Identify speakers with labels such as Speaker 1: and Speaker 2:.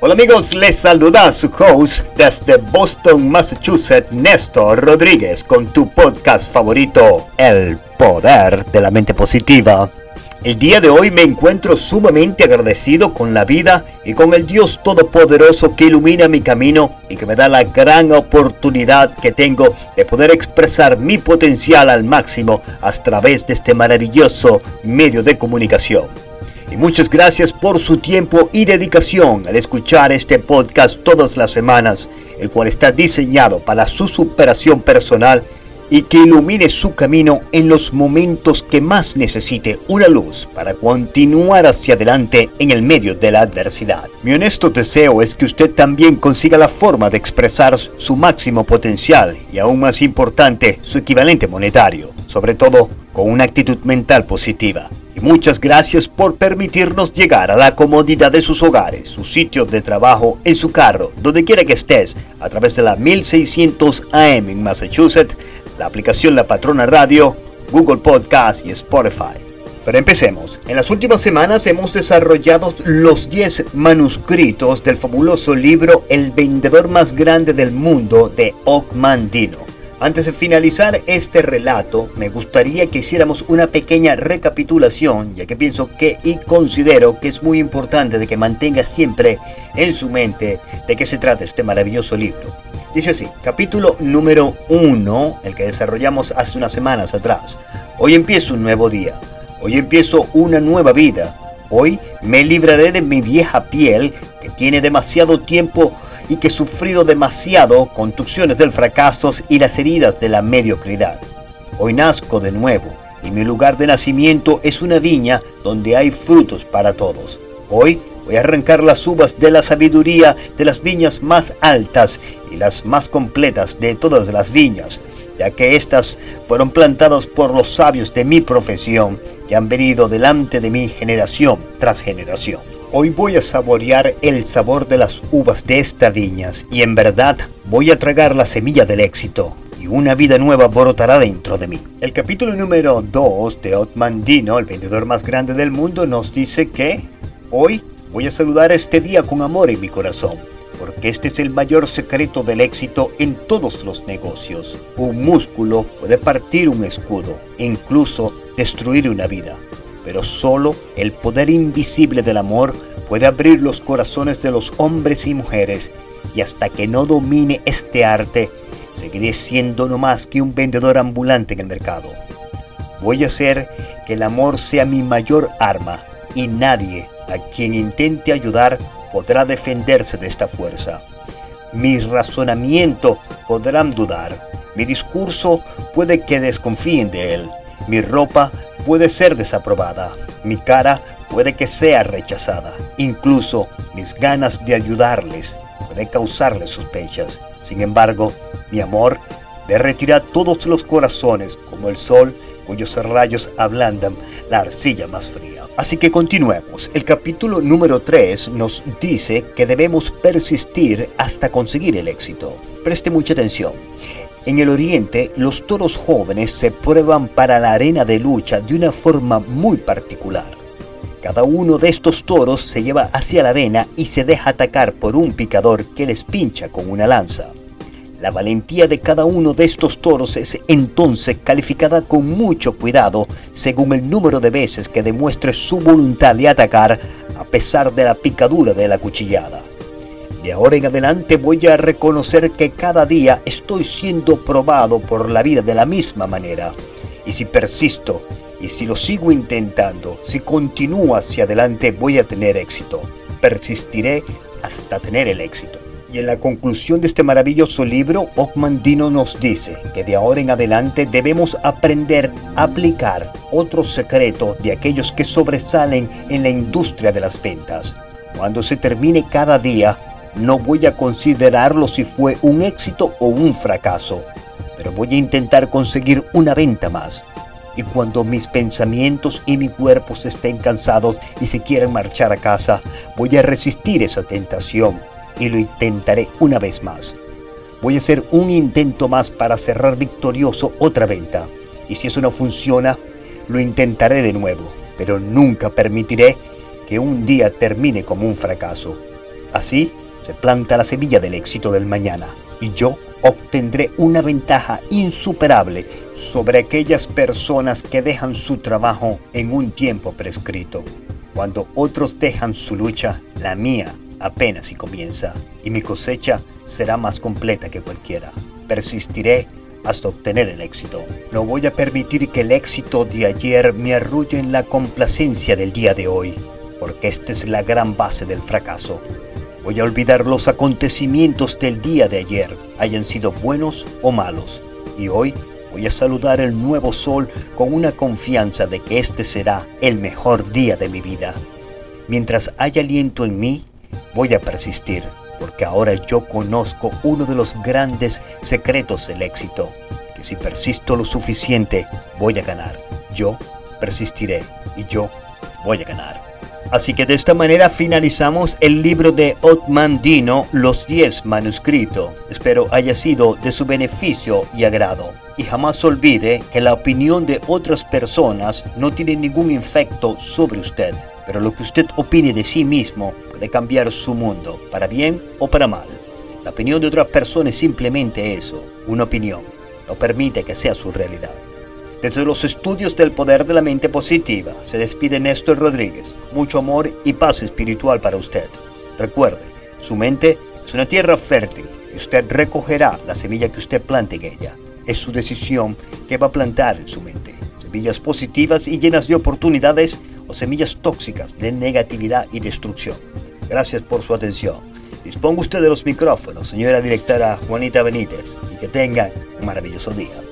Speaker 1: Hola amigos, les saluda su host desde Boston, Massachusetts, Néstor Rodríguez, con tu podcast favorito, El Poder de la Mente Positiva. El día de hoy me encuentro sumamente agradecido con la vida y con el Dios Todopoderoso que ilumina mi camino y que me da la gran oportunidad que tengo de poder expresar mi potencial al máximo a través de este maravilloso medio de comunicación. Y muchas gracias por su tiempo y dedicación al escuchar este podcast todas las semanas, el cual está diseñado para su superación personal y que ilumine su camino en los momentos que más necesite una luz para continuar hacia adelante en el medio de la adversidad. Mi honesto deseo es que usted también consiga la forma de expresar su máximo potencial y aún más importante, su equivalente monetario, sobre todo con una actitud mental positiva. Muchas gracias por permitirnos llegar a la comodidad de sus hogares, su sitio de trabajo, en su carro, donde quiera que estés, a través de la 1600 AM en Massachusetts, la aplicación La Patrona Radio, Google Podcast y Spotify. Pero empecemos. En las últimas semanas hemos desarrollado los 10 manuscritos del fabuloso libro El vendedor más grande del mundo de Dino. Antes de finalizar este relato, me gustaría que hiciéramos una pequeña recapitulación, ya que pienso que y considero que es muy importante de que mantenga siempre en su mente de qué se trata este maravilloso libro. Dice así, capítulo número 1, el que desarrollamos hace unas semanas atrás. Hoy empiezo un nuevo día, hoy empiezo una nueva vida, hoy me libraré de mi vieja piel que tiene demasiado tiempo y que sufrido demasiado contusiones del fracaso y las heridas de la mediocridad. Hoy nazco de nuevo y mi lugar de nacimiento es una viña donde hay frutos para todos. Hoy voy a arrancar las uvas de la sabiduría de las viñas más altas y las más completas de todas las viñas, ya que éstas fueron plantadas por los sabios de mi profesión y han venido delante de mi generación tras generación. Hoy voy a saborear el sabor de las uvas de estas viñas y en verdad voy a tragar la semilla del éxito y una vida nueva brotará dentro de mí. El capítulo número 2 de Otman Dino, el vendedor más grande del mundo, nos dice que hoy voy a saludar este día con amor en mi corazón, porque este es el mayor secreto del éxito en todos los negocios. Un músculo puede partir un escudo, incluso destruir una vida pero solo el poder invisible del amor puede abrir los corazones de los hombres y mujeres y hasta que no domine este arte, seguiré siendo no más que un vendedor ambulante en el mercado. Voy a hacer que el amor sea mi mayor arma y nadie a quien intente ayudar podrá defenderse de esta fuerza. Mi razonamiento podrán dudar, mi discurso puede que desconfíen de él, mi ropa puede ser desaprobada, mi cara puede que sea rechazada, incluso mis ganas de ayudarles puede causarles sospechas. Sin embargo, mi amor derretirá todos los corazones como el sol cuyos rayos ablandan la arcilla más fría. Así que continuemos. El capítulo número 3 nos dice que debemos persistir hasta conseguir el éxito. Preste mucha atención. En el oriente, los toros jóvenes se prueban para la arena de lucha de una forma muy particular. Cada uno de estos toros se lleva hacia la arena y se deja atacar por un picador que les pincha con una lanza. La valentía de cada uno de estos toros es entonces calificada con mucho cuidado según el número de veces que demuestre su voluntad de atacar a pesar de la picadura de la cuchillada. De ahora en adelante voy a reconocer que cada día estoy siendo probado por la vida de la misma manera. Y si persisto, y si lo sigo intentando, si continúo hacia adelante voy a tener éxito. Persistiré hasta tener el éxito. Y en la conclusión de este maravilloso libro, Dino nos dice que de ahora en adelante debemos aprender a aplicar otro secreto de aquellos que sobresalen en la industria de las ventas. Cuando se termine cada día, no voy a considerarlo si fue un éxito o un fracaso, pero voy a intentar conseguir una venta más. Y cuando mis pensamientos y mi cuerpo estén cansados y se quieran marchar a casa, voy a resistir esa tentación y lo intentaré una vez más. Voy a hacer un intento más para cerrar victorioso otra venta. Y si eso no funciona, lo intentaré de nuevo, pero nunca permitiré que un día termine como un fracaso. Así se planta la semilla del éxito del mañana y yo obtendré una ventaja insuperable sobre aquellas personas que dejan su trabajo en un tiempo prescrito. Cuando otros dejan su lucha, la mía apenas si comienza y mi cosecha será más completa que cualquiera. Persistiré hasta obtener el éxito. No voy a permitir que el éxito de ayer me arrulle en la complacencia del día de hoy, porque esta es la gran base del fracaso. Voy a olvidar los acontecimientos del día de ayer, hayan sido buenos o malos, y hoy voy a saludar el nuevo sol con una confianza de que este será el mejor día de mi vida. Mientras haya aliento en mí, voy a persistir porque ahora yo conozco uno de los grandes secretos del éxito, que si persisto lo suficiente, voy a ganar. Yo persistiré y yo voy a ganar. Así que de esta manera finalizamos el libro de Otman Dino, Los 10 manuscritos. Espero haya sido de su beneficio y agrado. Y jamás olvide que la opinión de otras personas no tiene ningún efecto sobre usted. Pero lo que usted opine de sí mismo de cambiar su mundo, para bien o para mal. La opinión de otras personas es simplemente eso, una opinión. No permite que sea su realidad. Desde los estudios del poder de la mente positiva, se despide Néstor Rodríguez. Mucho amor y paz espiritual para usted. Recuerde, su mente es una tierra fértil y usted recogerá la semilla que usted plante en ella. Es su decisión que va a plantar en su mente. Semillas positivas y llenas de oportunidades o semillas tóxicas de negatividad y destrucción. Gracias por su atención. Disponga usted de los micrófonos, señora directora Juanita Benítez, y que tengan un maravilloso día.